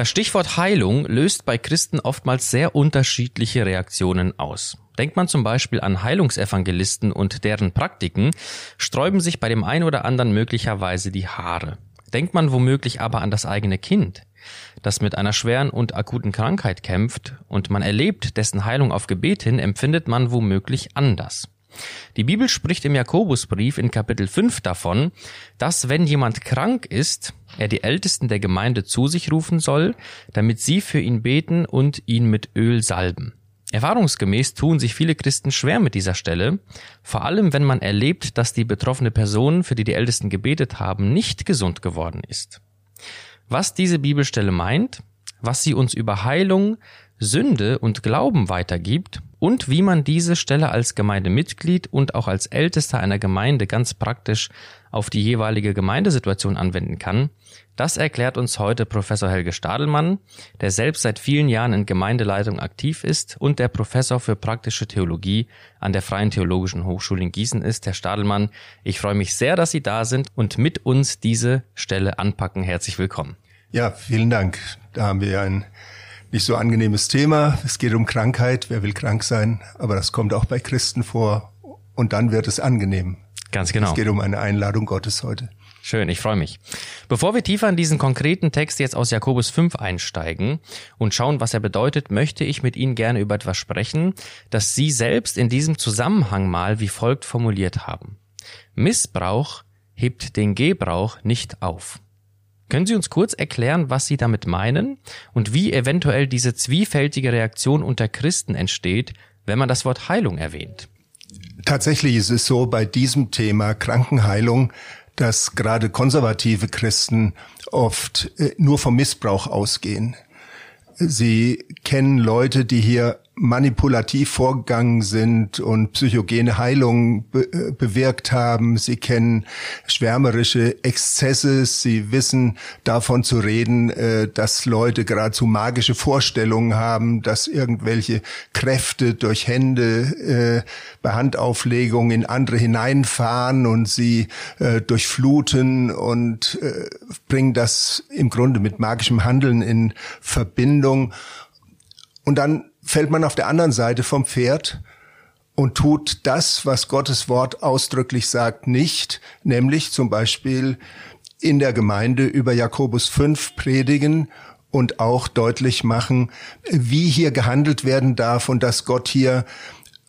Das Stichwort Heilung löst bei Christen oftmals sehr unterschiedliche Reaktionen aus. Denkt man zum Beispiel an Heilungsevangelisten und deren Praktiken, sträuben sich bei dem einen oder anderen möglicherweise die Haare. Denkt man womöglich aber an das eigene Kind, das mit einer schweren und akuten Krankheit kämpft und man erlebt dessen Heilung auf Gebet hin, empfindet man womöglich anders. Die Bibel spricht im Jakobusbrief in Kapitel 5 davon, dass wenn jemand krank ist, er die Ältesten der Gemeinde zu sich rufen soll, damit sie für ihn beten und ihn mit Öl salben. Erfahrungsgemäß tun sich viele Christen schwer mit dieser Stelle, vor allem wenn man erlebt, dass die betroffene Person, für die die Ältesten gebetet haben, nicht gesund geworden ist. Was diese Bibelstelle meint, was sie uns über Heilung, Sünde und Glauben weitergibt und wie man diese Stelle als Gemeindemitglied und auch als Ältester einer Gemeinde ganz praktisch auf die jeweilige Gemeindesituation anwenden kann, das erklärt uns heute Professor Helge Stadelmann, der selbst seit vielen Jahren in Gemeindeleitung aktiv ist und der Professor für praktische Theologie an der Freien Theologischen Hochschule in Gießen ist. Herr Stadelmann, ich freue mich sehr, dass Sie da sind und mit uns diese Stelle anpacken. Herzlich willkommen. Ja, vielen Dank. Da haben wir ein nicht so angenehmes Thema. Es geht um Krankheit. Wer will krank sein? Aber das kommt auch bei Christen vor. Und dann wird es angenehm. Ganz genau. Es geht um eine Einladung Gottes heute. Schön, ich freue mich. Bevor wir tiefer in diesen konkreten Text jetzt aus Jakobus 5 einsteigen und schauen, was er bedeutet, möchte ich mit Ihnen gerne über etwas sprechen, das Sie selbst in diesem Zusammenhang mal wie folgt formuliert haben. Missbrauch hebt den Gebrauch nicht auf. Können Sie uns kurz erklären, was Sie damit meinen und wie eventuell diese zwiefältige Reaktion unter Christen entsteht, wenn man das Wort Heilung erwähnt? Tatsächlich ist es so bei diesem Thema Krankenheilung, dass gerade konservative Christen oft äh, nur vom Missbrauch ausgehen. Sie kennen Leute, die hier manipulativ vorgegangen sind und psychogene Heilungen be äh, bewirkt haben. Sie kennen schwärmerische Exzesse. Sie wissen davon zu reden, äh, dass Leute geradezu magische Vorstellungen haben, dass irgendwelche Kräfte durch Hände äh, bei Handauflegung in andere hineinfahren und sie durchfluten und bringen das im Grunde mit magischem Handeln in Verbindung. Und dann fällt man auf der anderen Seite vom Pferd und tut das, was Gottes Wort ausdrücklich sagt, nicht, nämlich zum Beispiel in der Gemeinde über Jakobus 5 predigen und auch deutlich machen, wie hier gehandelt werden darf und dass Gott hier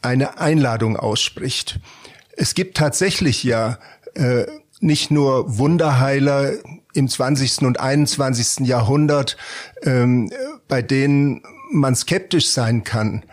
eine Einladung ausspricht. Es gibt tatsächlich ja äh, nicht nur Wunderheiler im 20. und 21. Jahrhundert, ähm, bei denen man skeptisch sein kann,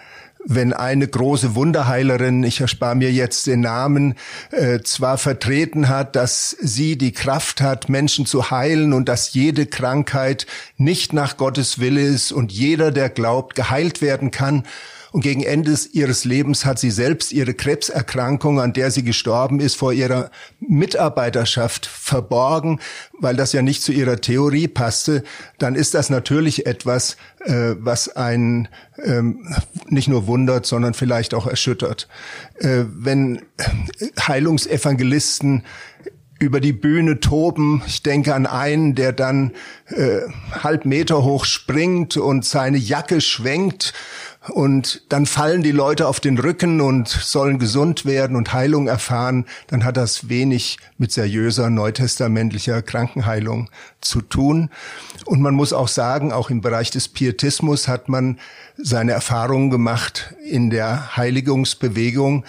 wenn eine große Wunderheilerin, ich erspare mir jetzt den Namen, äh, zwar vertreten hat, dass sie die Kraft hat, Menschen zu heilen und dass jede Krankheit nicht nach Gottes Wille ist und jeder, der glaubt, geheilt werden kann, und gegen Ende ihres Lebens hat sie selbst ihre Krebserkrankung, an der sie gestorben ist, vor ihrer Mitarbeiterschaft verborgen, weil das ja nicht zu ihrer Theorie passte. Dann ist das natürlich etwas, äh, was einen ähm, nicht nur wundert, sondern vielleicht auch erschüttert. Äh, wenn Heilungsevangelisten über die Bühne toben. Ich denke an einen, der dann äh, halb Meter hoch springt und seine Jacke schwenkt und dann fallen die Leute auf den Rücken und sollen gesund werden und Heilung erfahren, dann hat das wenig mit seriöser neutestamentlicher Krankenheilung zu tun. Und man muss auch sagen, auch im Bereich des Pietismus hat man seine Erfahrungen gemacht in der Heiligungsbewegung,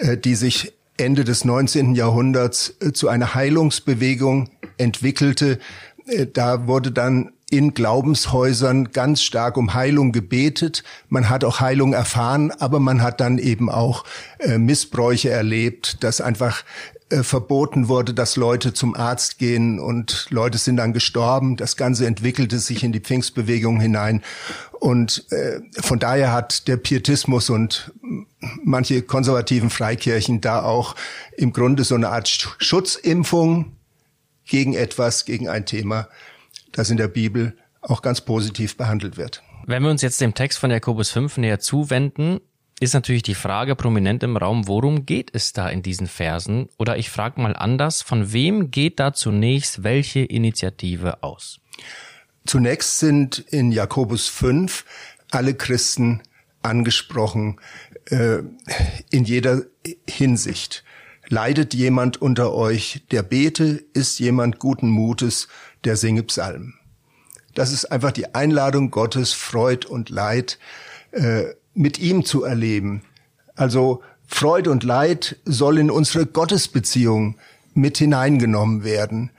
äh, die sich Ende des 19. Jahrhunderts äh, zu einer Heilungsbewegung entwickelte. Äh, da wurde dann in Glaubenshäusern ganz stark um Heilung gebetet. Man hat auch Heilung erfahren, aber man hat dann eben auch äh, Missbräuche erlebt, dass einfach äh, verboten wurde, dass Leute zum Arzt gehen und Leute sind dann gestorben. Das Ganze entwickelte sich in die Pfingstbewegung hinein. Und äh, von daher hat der Pietismus und manche konservativen Freikirchen da auch im Grunde so eine Art Schutzimpfung gegen etwas, gegen ein Thema das in der Bibel auch ganz positiv behandelt wird. Wenn wir uns jetzt dem Text von Jakobus 5 näher zuwenden, ist natürlich die Frage prominent im Raum, worum geht es da in diesen Versen? Oder ich frage mal anders, von wem geht da zunächst welche Initiative aus? Zunächst sind in Jakobus 5 alle Christen angesprochen äh, in jeder Hinsicht. Leidet jemand unter euch, der bete, ist jemand guten Mutes, der singe Psalmen. Das ist einfach die Einladung Gottes, Freud und Leid äh, mit ihm zu erleben. Also Freud und Leid soll in unsere Gottesbeziehung mit hineingenommen werden.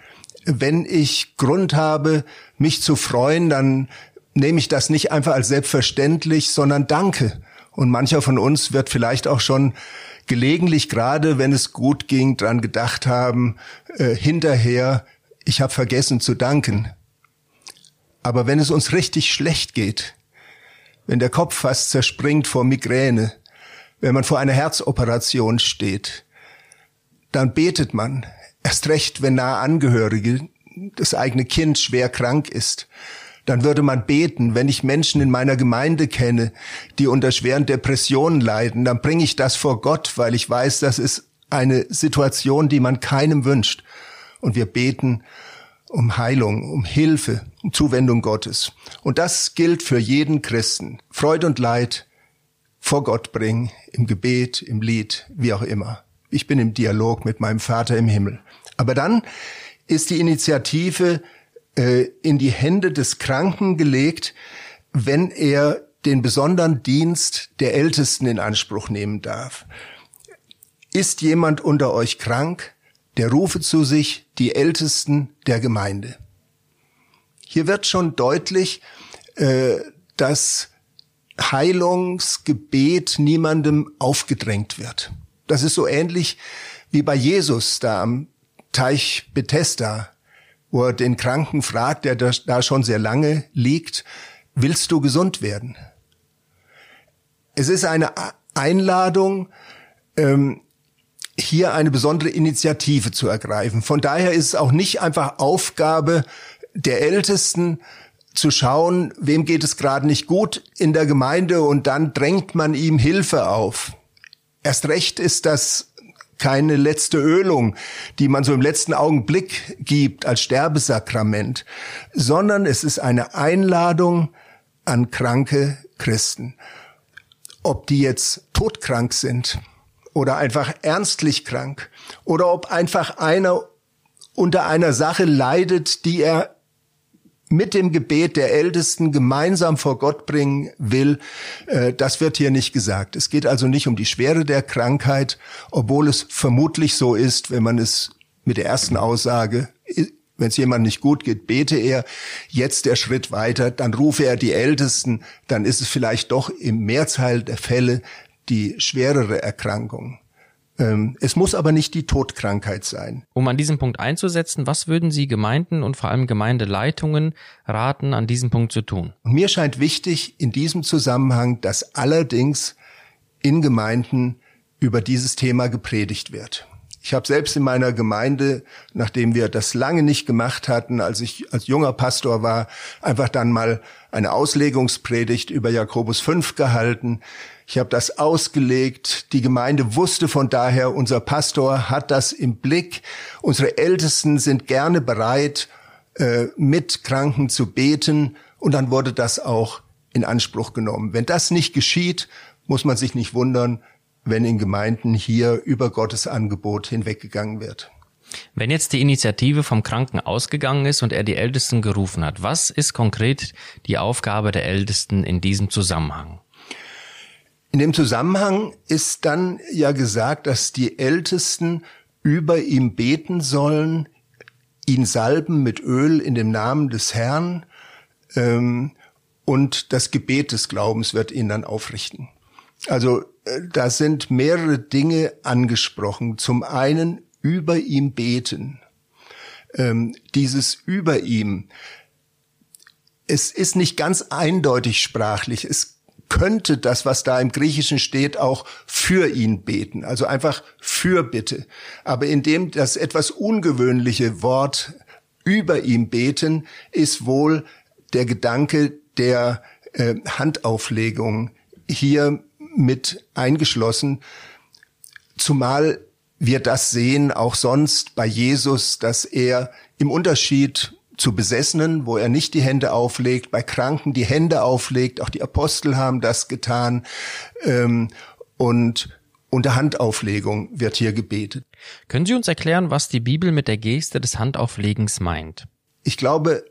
Wenn ich Grund habe, mich zu freuen, dann nehme ich das nicht einfach als selbstverständlich, sondern danke. Und mancher von uns wird vielleicht auch schon gelegentlich, gerade wenn es gut ging, dran gedacht haben, äh, hinterher, ich habe vergessen zu danken. Aber wenn es uns richtig schlecht geht, wenn der Kopf fast zerspringt vor Migräne, wenn man vor einer Herzoperation steht, dann betet man, erst recht, wenn nahe Angehörige, das eigene Kind schwer krank ist, dann würde man beten, wenn ich Menschen in meiner Gemeinde kenne, die unter schweren Depressionen leiden, dann bringe ich das vor Gott, weil ich weiß, das ist eine Situation, die man keinem wünscht. Und wir beten um Heilung, um Hilfe, um Zuwendung Gottes. Und das gilt für jeden Christen. Freude und Leid vor Gott bringen, im Gebet, im Lied, wie auch immer. Ich bin im Dialog mit meinem Vater im Himmel. Aber dann ist die Initiative äh, in die Hände des Kranken gelegt, wenn er den besonderen Dienst der Ältesten in Anspruch nehmen darf. Ist jemand unter euch krank? Der rufe zu sich die Ältesten der Gemeinde. Hier wird schon deutlich, äh, dass Heilungsgebet niemandem aufgedrängt wird. Das ist so ähnlich wie bei Jesus da am Teich Bethesda, wo er den Kranken fragt, der da schon sehr lange liegt, willst du gesund werden? Es ist eine Einladung, ähm, hier eine besondere Initiative zu ergreifen. Von daher ist es auch nicht einfach Aufgabe der Ältesten, zu schauen, wem geht es gerade nicht gut in der Gemeinde und dann drängt man ihm Hilfe auf. Erst recht ist das keine letzte Ölung, die man so im letzten Augenblick gibt als Sterbesakrament, sondern es ist eine Einladung an kranke Christen. Ob die jetzt todkrank sind, oder einfach ernstlich krank oder ob einfach einer unter einer Sache leidet, die er mit dem Gebet der Ältesten gemeinsam vor Gott bringen will, äh, das wird hier nicht gesagt. Es geht also nicht um die Schwere der Krankheit, obwohl es vermutlich so ist, wenn man es mit der ersten Aussage, wenn es jemand nicht gut geht, bete er jetzt der Schritt weiter, dann rufe er die Ältesten, dann ist es vielleicht doch im Mehrzahl der Fälle die schwerere Erkrankung. Ähm, es muss aber nicht die Todkrankheit sein. Um an diesem Punkt einzusetzen, was würden Sie Gemeinden und vor allem Gemeindeleitungen raten, an diesem Punkt zu tun? Und mir scheint wichtig in diesem Zusammenhang, dass allerdings in Gemeinden über dieses Thema gepredigt wird. Ich habe selbst in meiner Gemeinde, nachdem wir das lange nicht gemacht hatten, als ich als junger Pastor war, einfach dann mal eine Auslegungspredigt über Jakobus 5 gehalten. Ich habe das ausgelegt. Die Gemeinde wusste von daher, unser Pastor hat das im Blick. Unsere Ältesten sind gerne bereit, äh, mit Kranken zu beten. Und dann wurde das auch in Anspruch genommen. Wenn das nicht geschieht, muss man sich nicht wundern, wenn in Gemeinden hier über Gottes Angebot hinweggegangen wird. Wenn jetzt die Initiative vom Kranken ausgegangen ist und er die Ältesten gerufen hat, was ist konkret die Aufgabe der Ältesten in diesem Zusammenhang? In dem Zusammenhang ist dann ja gesagt, dass die Ältesten über ihm beten sollen, ihn salben mit Öl in dem Namen des Herrn ähm, und das Gebet des Glaubens wird ihn dann aufrichten. Also äh, da sind mehrere Dinge angesprochen. Zum einen über ihm beten. Ähm, dieses über ihm. Es ist nicht ganz eindeutig sprachlich. Es könnte das, was da im Griechischen steht, auch für ihn beten. Also einfach für Bitte. Aber indem das etwas ungewöhnliche Wort über ihm beten, ist wohl der Gedanke der äh, Handauflegung hier mit eingeschlossen, zumal wir das sehen auch sonst bei Jesus, dass er im Unterschied zu Besessenen, wo er nicht die Hände auflegt, bei Kranken die Hände auflegt, auch die Apostel haben das getan. Ähm, und unter Handauflegung wird hier gebetet. Können Sie uns erklären, was die Bibel mit der Geste des Handauflegens meint? Ich glaube,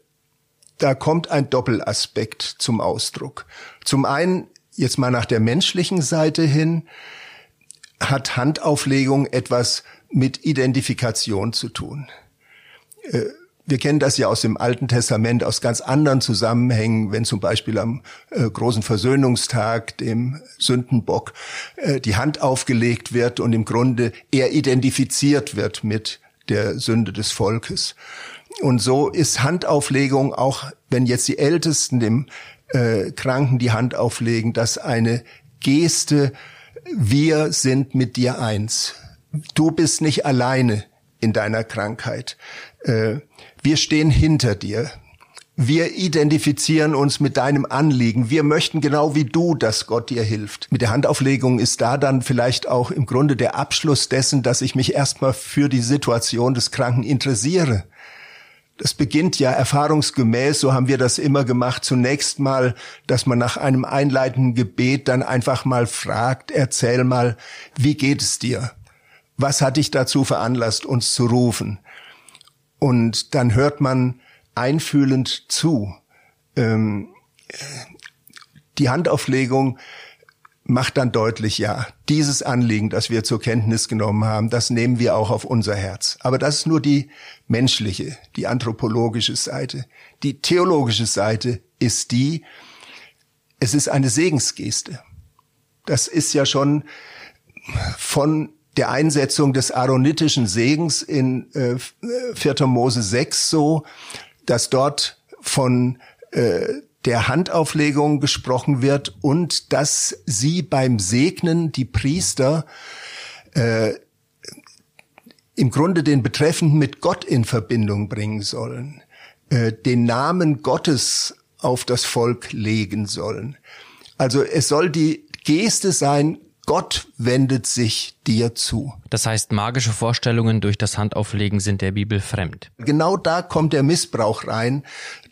da kommt ein Doppelaspekt zum Ausdruck. Zum einen, jetzt mal nach der menschlichen Seite hin, hat Handauflegung etwas mit Identifikation zu tun. Wir kennen das ja aus dem Alten Testament, aus ganz anderen Zusammenhängen, wenn zum Beispiel am äh, großen Versöhnungstag, dem Sündenbock, äh, die Hand aufgelegt wird und im Grunde er identifiziert wird mit der Sünde des Volkes. Und so ist Handauflegung auch, wenn jetzt die Ältesten dem äh, Kranken die Hand auflegen, das eine Geste, wir sind mit dir eins. Du bist nicht alleine in deiner Krankheit. Äh, wir stehen hinter dir. Wir identifizieren uns mit deinem Anliegen. Wir möchten genau wie du, dass Gott dir hilft. Mit der Handauflegung ist da dann vielleicht auch im Grunde der Abschluss dessen, dass ich mich erstmal für die Situation des Kranken interessiere. Das beginnt ja erfahrungsgemäß, so haben wir das immer gemacht, zunächst mal, dass man nach einem einleitenden Gebet dann einfach mal fragt, erzähl mal, wie geht es dir? Was hat dich dazu veranlasst, uns zu rufen? Und dann hört man einfühlend zu. Ähm, die Handauflegung macht dann deutlich, ja, dieses Anliegen, das wir zur Kenntnis genommen haben, das nehmen wir auch auf unser Herz. Aber das ist nur die menschliche, die anthropologische Seite. Die theologische Seite ist die, es ist eine Segensgeste. Das ist ja schon von der Einsetzung des aaronitischen Segens in äh, 4. Mose 6 so, dass dort von äh, der Handauflegung gesprochen wird und dass sie beim Segnen die Priester äh, im Grunde den Betreffenden mit Gott in Verbindung bringen sollen, äh, den Namen Gottes auf das Volk legen sollen. Also es soll die Geste sein, Gott wendet sich dir zu. Das heißt, magische Vorstellungen durch das Handauflegen sind der Bibel fremd. Genau da kommt der Missbrauch rein,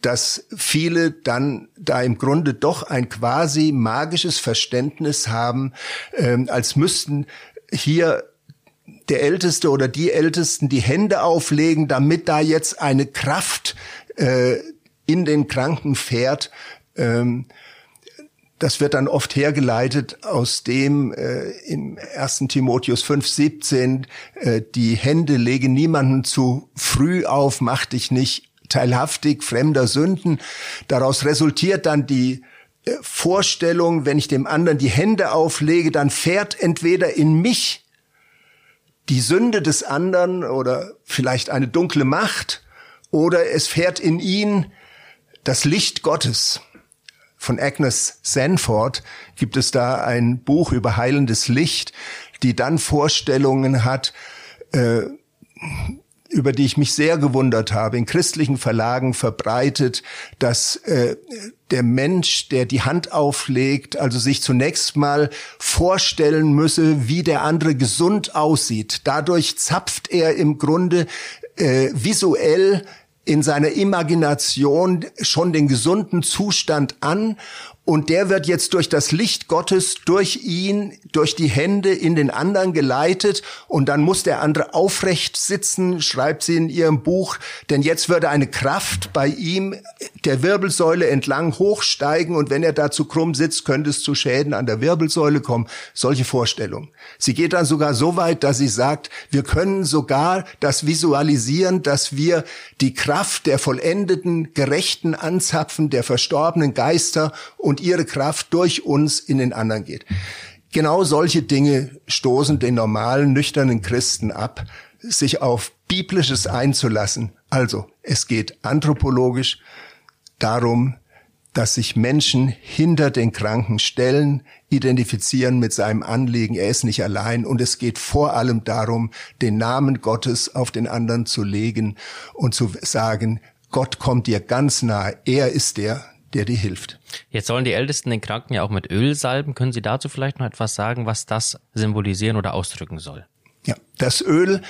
dass viele dann da im Grunde doch ein quasi magisches Verständnis haben, ähm, als müssten hier der Älteste oder die Ältesten die Hände auflegen, damit da jetzt eine Kraft äh, in den Kranken fährt. Ähm, das wird dann oft hergeleitet aus dem äh, im 1. Timotheus 5,17, äh, die Hände lege niemanden zu früh auf, mach dich nicht teilhaftig fremder Sünden. Daraus resultiert dann die äh, Vorstellung, wenn ich dem anderen die Hände auflege, dann fährt entweder in mich die Sünde des anderen oder vielleicht eine dunkle Macht oder es fährt in ihn das Licht Gottes von Agnes Sanford gibt es da ein Buch über heilendes Licht, die dann Vorstellungen hat, äh, über die ich mich sehr gewundert habe, in christlichen Verlagen verbreitet, dass äh, der Mensch, der die Hand auflegt, also sich zunächst mal vorstellen müsse, wie der andere gesund aussieht. Dadurch zapft er im Grunde äh, visuell in seiner Imagination schon den gesunden Zustand an und der wird jetzt durch das Licht Gottes, durch ihn, durch die Hände in den anderen geleitet und dann muss der andere aufrecht sitzen, schreibt sie in ihrem Buch, denn jetzt würde eine Kraft bei ihm der Wirbelsäule entlang hochsteigen und wenn er dazu krumm sitzt, könnte es zu Schäden an der Wirbelsäule kommen. Solche Vorstellungen. Sie geht dann sogar so weit, dass sie sagt, wir können sogar das visualisieren, dass wir die Kraft der vollendeten Gerechten anzapfen, der verstorbenen Geister und ihre Kraft durch uns in den anderen geht. Genau solche Dinge stoßen den normalen, nüchternen Christen ab, sich auf Biblisches einzulassen. Also, es geht anthropologisch darum, dass sich Menschen hinter den Kranken stellen, identifizieren mit seinem Anliegen, er ist nicht allein und es geht vor allem darum, den Namen Gottes auf den anderen zu legen und zu sagen, Gott kommt dir ganz nahe, er ist der, der dir hilft. Jetzt sollen die Ältesten den Kranken ja auch mit Öl salben. Können Sie dazu vielleicht noch etwas sagen, was das symbolisieren oder ausdrücken soll? Ja, das Öl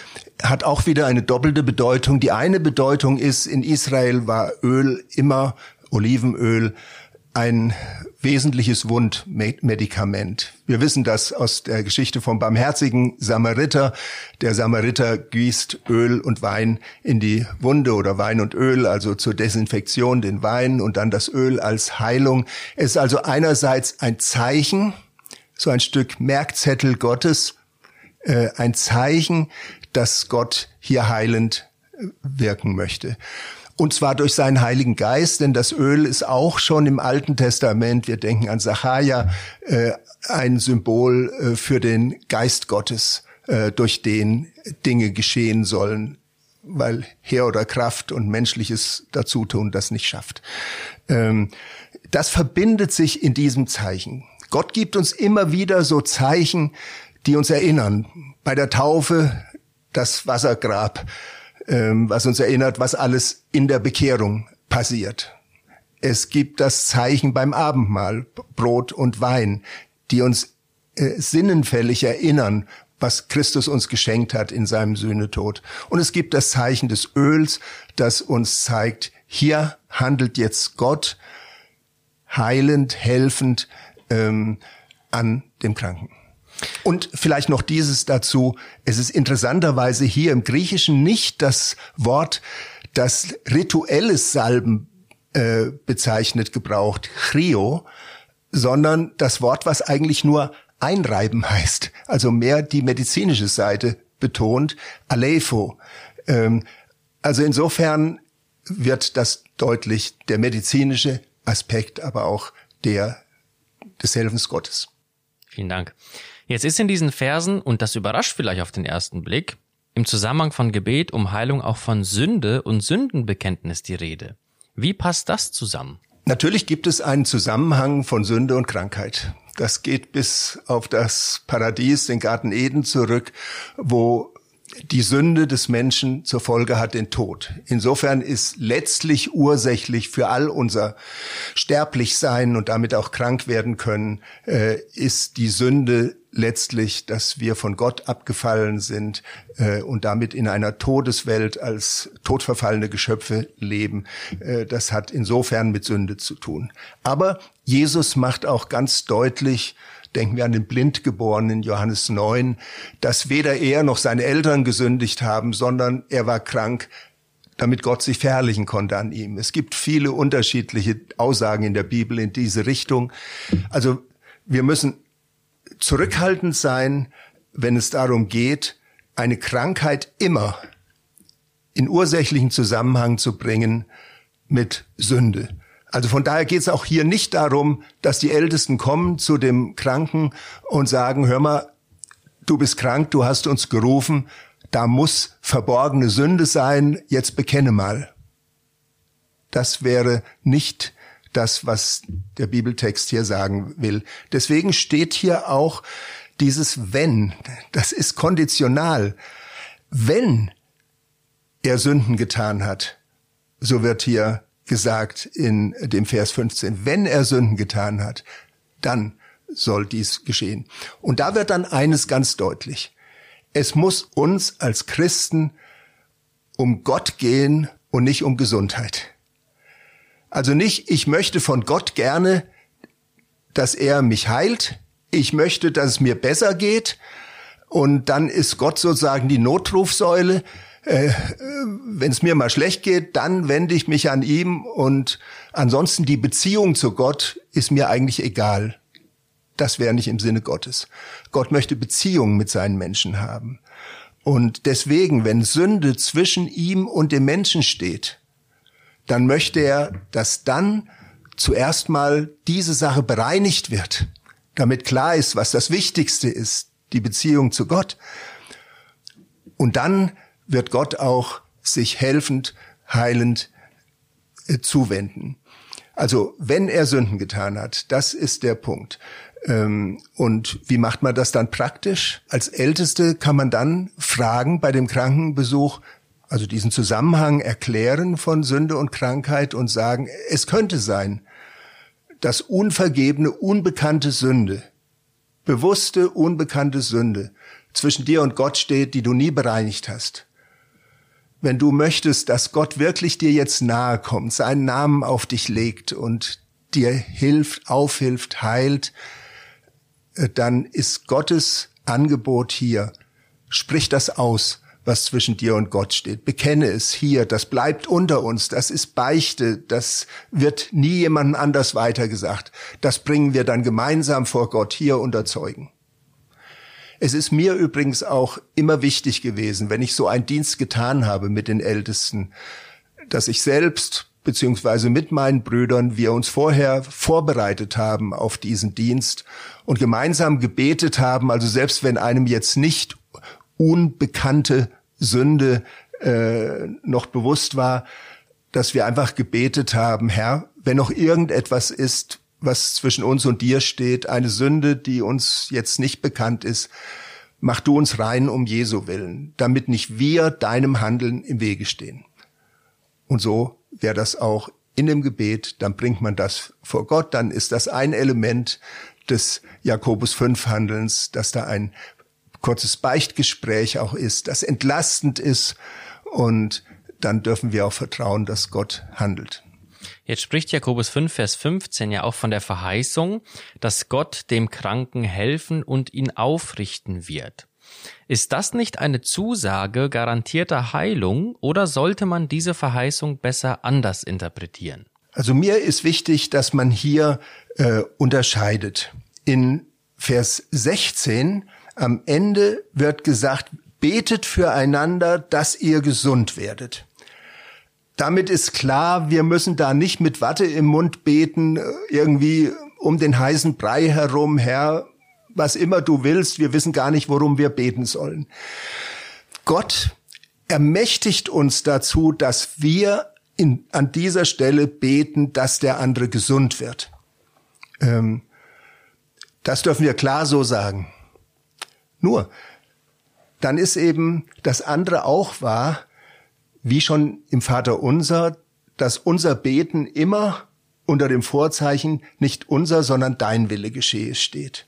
hat auch wieder eine doppelte Bedeutung. Die eine Bedeutung ist, in Israel war Öl immer Olivenöl ein wesentliches Wundmedikament. Wir wissen das aus der Geschichte vom barmherzigen Samariter. Der Samariter gießt Öl und Wein in die Wunde oder Wein und Öl, also zur Desinfektion den Wein und dann das Öl als Heilung. Es ist also einerseits ein Zeichen, so ein Stück Merkzettel Gottes, äh, ein Zeichen, dass Gott hier heilend äh, wirken möchte. Und zwar durch seinen Heiligen Geist, denn das Öl ist auch schon im Alten Testament, wir denken an Sacharja, äh, ein Symbol äh, für den Geist Gottes, äh, durch den Dinge geschehen sollen, weil Heer oder Kraft und menschliches Dazutun das nicht schafft. Ähm, das verbindet sich in diesem Zeichen. Gott gibt uns immer wieder so Zeichen, die uns erinnern. Bei der Taufe das Wassergrab, ähm, was uns erinnert, was alles in der Bekehrung passiert. Es gibt das Zeichen beim Abendmahl, Brot und Wein, die uns äh, sinnenfällig erinnern, was Christus uns geschenkt hat in seinem Sühnetod. Und es gibt das Zeichen des Öls, das uns zeigt, hier handelt jetzt Gott heilend, helfend ähm, an dem Kranken. Und vielleicht noch dieses dazu. Es ist interessanterweise hier im Griechischen nicht das Wort, das rituelles Salben äh, bezeichnet, gebraucht, chrio, sondern das Wort, was eigentlich nur einreiben heißt. Also mehr die medizinische Seite betont, alepho. Ähm, also insofern wird das deutlich, der medizinische Aspekt, aber auch der des Helfens Gottes. Vielen Dank. Jetzt ist in diesen Versen, und das überrascht vielleicht auf den ersten Blick, im Zusammenhang von Gebet um Heilung auch von Sünde und Sündenbekenntnis die Rede. Wie passt das zusammen? Natürlich gibt es einen Zusammenhang von Sünde und Krankheit. Das geht bis auf das Paradies, den Garten Eden zurück, wo die Sünde des Menschen zur Folge hat den Tod. Insofern ist letztlich ursächlich für all unser Sterblichsein und damit auch krank werden können, äh, ist die Sünde letztlich, dass wir von Gott abgefallen sind äh, und damit in einer Todeswelt als todverfallene Geschöpfe leben. Äh, das hat insofern mit Sünde zu tun. Aber Jesus macht auch ganz deutlich, denken wir an den Blindgeborenen Johannes 9, dass weder er noch seine Eltern gesündigt haben, sondern er war krank, damit Gott sich verherrlichen konnte an ihm. Es gibt viele unterschiedliche Aussagen in der Bibel in diese Richtung. Also wir müssen zurückhaltend sein, wenn es darum geht, eine Krankheit immer in ursächlichen Zusammenhang zu bringen mit Sünde. Also von daher geht es auch hier nicht darum, dass die Ältesten kommen zu dem Kranken und sagen, hör mal, du bist krank, du hast uns gerufen, da muss verborgene Sünde sein, jetzt bekenne mal. Das wäre nicht das, was der Bibeltext hier sagen will. Deswegen steht hier auch dieses wenn. Das ist konditional. Wenn er Sünden getan hat, so wird hier gesagt in dem Vers 15, wenn er Sünden getan hat, dann soll dies geschehen. Und da wird dann eines ganz deutlich. Es muss uns als Christen um Gott gehen und nicht um Gesundheit. Also nicht, ich möchte von Gott gerne, dass er mich heilt. Ich möchte, dass es mir besser geht. Und dann ist Gott sozusagen die Notrufsäule, äh, wenn es mir mal schlecht geht, dann wende ich mich an ihm und ansonsten die Beziehung zu Gott ist mir eigentlich egal. Das wäre nicht im Sinne Gottes. Gott möchte Beziehungen mit seinen Menschen haben. Und deswegen, wenn Sünde zwischen ihm und dem Menschen steht, dann möchte er, dass dann zuerst mal diese Sache bereinigt wird, damit klar ist, was das Wichtigste ist, die Beziehung zu Gott. Und dann wird Gott auch sich helfend, heilend äh, zuwenden. Also wenn er Sünden getan hat, das ist der Punkt. Ähm, und wie macht man das dann praktisch? Als Älteste kann man dann fragen bei dem Krankenbesuch, also diesen Zusammenhang erklären von Sünde und Krankheit und sagen, es könnte sein, dass unvergebene, unbekannte Sünde, bewusste, unbekannte Sünde zwischen dir und Gott steht, die du nie bereinigt hast. Wenn du möchtest, dass Gott wirklich dir jetzt nahe kommt, seinen Namen auf dich legt und dir hilft, aufhilft, heilt, äh, dann ist Gottes Angebot hier. Sprich das aus, was zwischen dir und Gott steht. Bekenne es hier, das bleibt unter uns, das ist Beichte, das wird nie jemandem anders weitergesagt. Das bringen wir dann gemeinsam vor Gott hier unter Zeugen. Es ist mir übrigens auch immer wichtig gewesen, wenn ich so einen Dienst getan habe mit den Ältesten, dass ich selbst beziehungsweise mit meinen Brüdern wir uns vorher vorbereitet haben auf diesen Dienst und gemeinsam gebetet haben, also selbst wenn einem jetzt nicht unbekannte Sünde äh, noch bewusst war, dass wir einfach gebetet haben, Herr, wenn noch irgendetwas ist, was zwischen uns und dir steht, eine Sünde, die uns jetzt nicht bekannt ist, mach du uns rein um Jesu willen, damit nicht wir deinem Handeln im Wege stehen. Und so wäre das auch in dem Gebet, dann bringt man das vor Gott, dann ist das ein Element des Jakobus 5 Handelns, dass da ein kurzes Beichtgespräch auch ist, das entlastend ist und dann dürfen wir auch vertrauen, dass Gott handelt. Jetzt spricht Jakobus 5, Vers 15 ja auch von der Verheißung, dass Gott dem Kranken helfen und ihn aufrichten wird. Ist das nicht eine Zusage garantierter Heilung oder sollte man diese Verheißung besser anders interpretieren? Also mir ist wichtig, dass man hier äh, unterscheidet. In Vers 16 am Ende wird gesagt, betet füreinander, dass ihr gesund werdet. Damit ist klar, wir müssen da nicht mit Watte im Mund beten, äh, irgendwie um den heißen Brei herum, Herr, was immer du willst, wir wissen gar nicht, worum wir beten sollen. Gott ermächtigt uns dazu, dass wir in, an dieser Stelle beten, dass der andere gesund wird. Ähm, das dürfen wir klar so sagen. Nur, dann ist eben das andere auch wahr, wie schon im Vater unser, dass unser Beten immer unter dem Vorzeichen nicht unser, sondern dein Wille geschehe steht.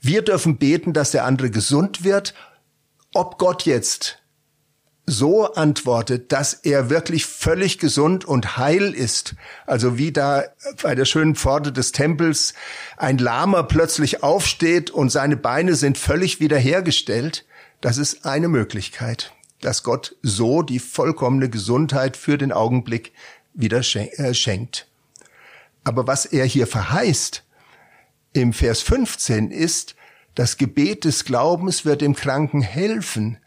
Wir dürfen beten, dass der andere gesund wird. Ob Gott jetzt so antwortet, dass er wirklich völlig gesund und heil ist, also wie da bei der schönen Pforte des Tempels ein Lama plötzlich aufsteht und seine Beine sind völlig wiederhergestellt, das ist eine Möglichkeit, dass Gott so die vollkommene Gesundheit für den Augenblick wieder äh, schenkt. Aber was er hier verheißt, im Vers 15 ist, das Gebet des Glaubens wird dem Kranken helfen.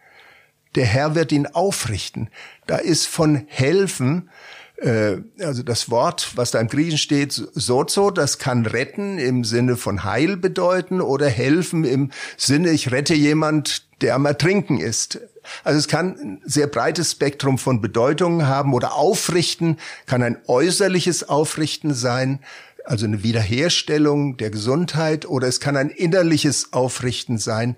Der Herr wird ihn aufrichten. Da ist von helfen, äh, also das Wort, was da im Griechen steht, sozo, das kann retten im Sinne von Heil bedeuten oder helfen im Sinne, ich rette jemand, der am Ertrinken ist. Also es kann ein sehr breites Spektrum von Bedeutungen haben oder aufrichten, kann ein äußerliches Aufrichten sein, also eine Wiederherstellung der Gesundheit, oder es kann ein innerliches Aufrichten sein,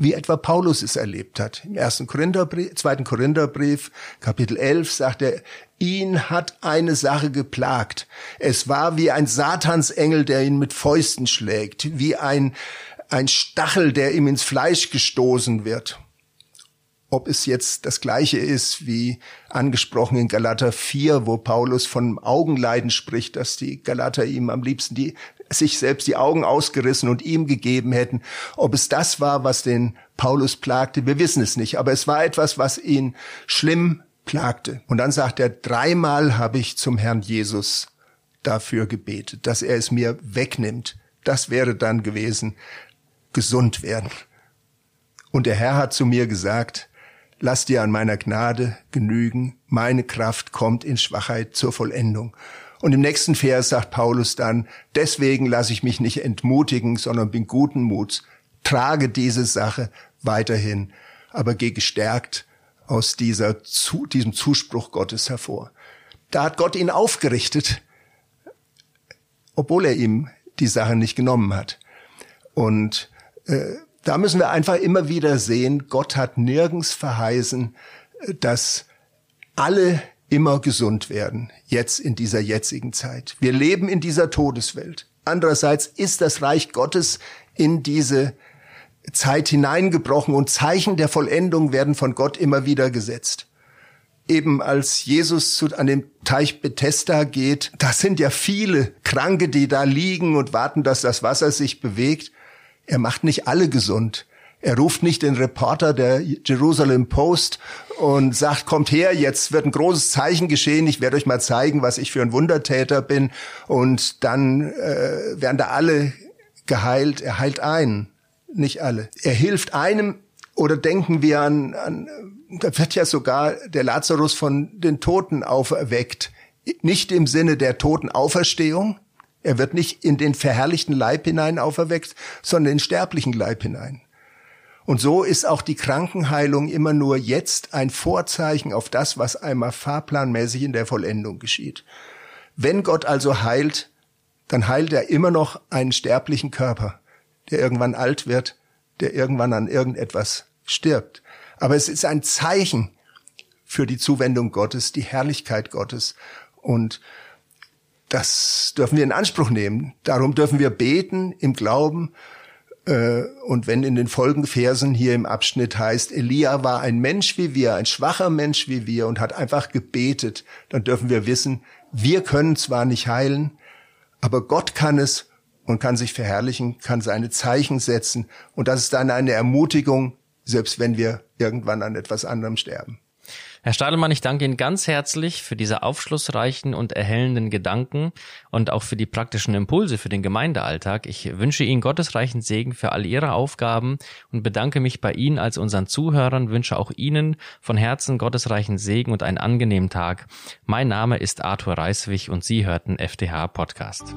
wie etwa Paulus es erlebt hat. Im ersten Korintherbrief, zweiten Korintherbrief, Kapitel 11, sagt er, ihn hat eine Sache geplagt. Es war wie ein Satansengel, der ihn mit Fäusten schlägt, wie ein, ein Stachel, der ihm ins Fleisch gestoßen wird ob es jetzt das gleiche ist wie angesprochen in Galater 4, wo Paulus von Augenleiden spricht, dass die Galater ihm am liebsten die, sich selbst die Augen ausgerissen und ihm gegeben hätten. Ob es das war, was den Paulus plagte, wir wissen es nicht, aber es war etwas, was ihn schlimm plagte. Und dann sagt er, dreimal habe ich zum Herrn Jesus dafür gebetet, dass er es mir wegnimmt. Das wäre dann gewesen, gesund werden. Und der Herr hat zu mir gesagt, lass dir an meiner Gnade genügen, meine Kraft kommt in Schwachheit zur Vollendung. Und im nächsten Vers sagt Paulus dann, deswegen lasse ich mich nicht entmutigen, sondern bin guten Muts, trage diese Sache weiterhin, aber geh gestärkt aus dieser, zu, diesem Zuspruch Gottes hervor. Da hat Gott ihn aufgerichtet, obwohl er ihm die Sache nicht genommen hat. Und da müssen wir einfach immer wieder sehen, Gott hat nirgends verheißen, dass alle immer gesund werden, jetzt in dieser jetzigen Zeit. Wir leben in dieser Todeswelt. Andererseits ist das Reich Gottes in diese Zeit hineingebrochen und Zeichen der Vollendung werden von Gott immer wieder gesetzt. Eben als Jesus zu, an dem Teich Bethesda geht, da sind ja viele Kranke, die da liegen und warten, dass das Wasser sich bewegt. Er macht nicht alle gesund. Er ruft nicht den Reporter der Jerusalem Post und sagt, kommt her, jetzt wird ein großes Zeichen geschehen, ich werde euch mal zeigen, was ich für ein Wundertäter bin. Und dann äh, werden da alle geheilt. Er heilt einen, nicht alle. Er hilft einem oder denken wir an, an da wird ja sogar der Lazarus von den Toten auferweckt. Nicht im Sinne der Totenauferstehung. Er wird nicht in den verherrlichten Leib hinein auferweckt, sondern in den sterblichen Leib hinein. Und so ist auch die Krankenheilung immer nur jetzt ein Vorzeichen auf das, was einmal fahrplanmäßig in der Vollendung geschieht. Wenn Gott also heilt, dann heilt er immer noch einen sterblichen Körper, der irgendwann alt wird, der irgendwann an irgendetwas stirbt. Aber es ist ein Zeichen für die Zuwendung Gottes, die Herrlichkeit Gottes. Und das dürfen wir in Anspruch nehmen. Darum dürfen wir beten im Glauben äh, und wenn in den Folgenversen hier im Abschnitt heißt, Elia war ein Mensch wie wir, ein schwacher Mensch wie wir und hat einfach gebetet, dann dürfen wir wissen, wir können zwar nicht heilen, aber Gott kann es und kann sich verherrlichen, kann seine Zeichen setzen. Und das ist dann eine Ermutigung, selbst wenn wir irgendwann an etwas anderem sterben. Herr Stadelmann, ich danke Ihnen ganz herzlich für diese aufschlussreichen und erhellenden Gedanken und auch für die praktischen Impulse für den Gemeindealltag. Ich wünsche Ihnen gottesreichen Segen für all Ihre Aufgaben und bedanke mich bei Ihnen als unseren Zuhörern, wünsche auch Ihnen von Herzen gottesreichen Segen und einen angenehmen Tag. Mein Name ist Arthur Reiswig und Sie hörten FTH Podcast.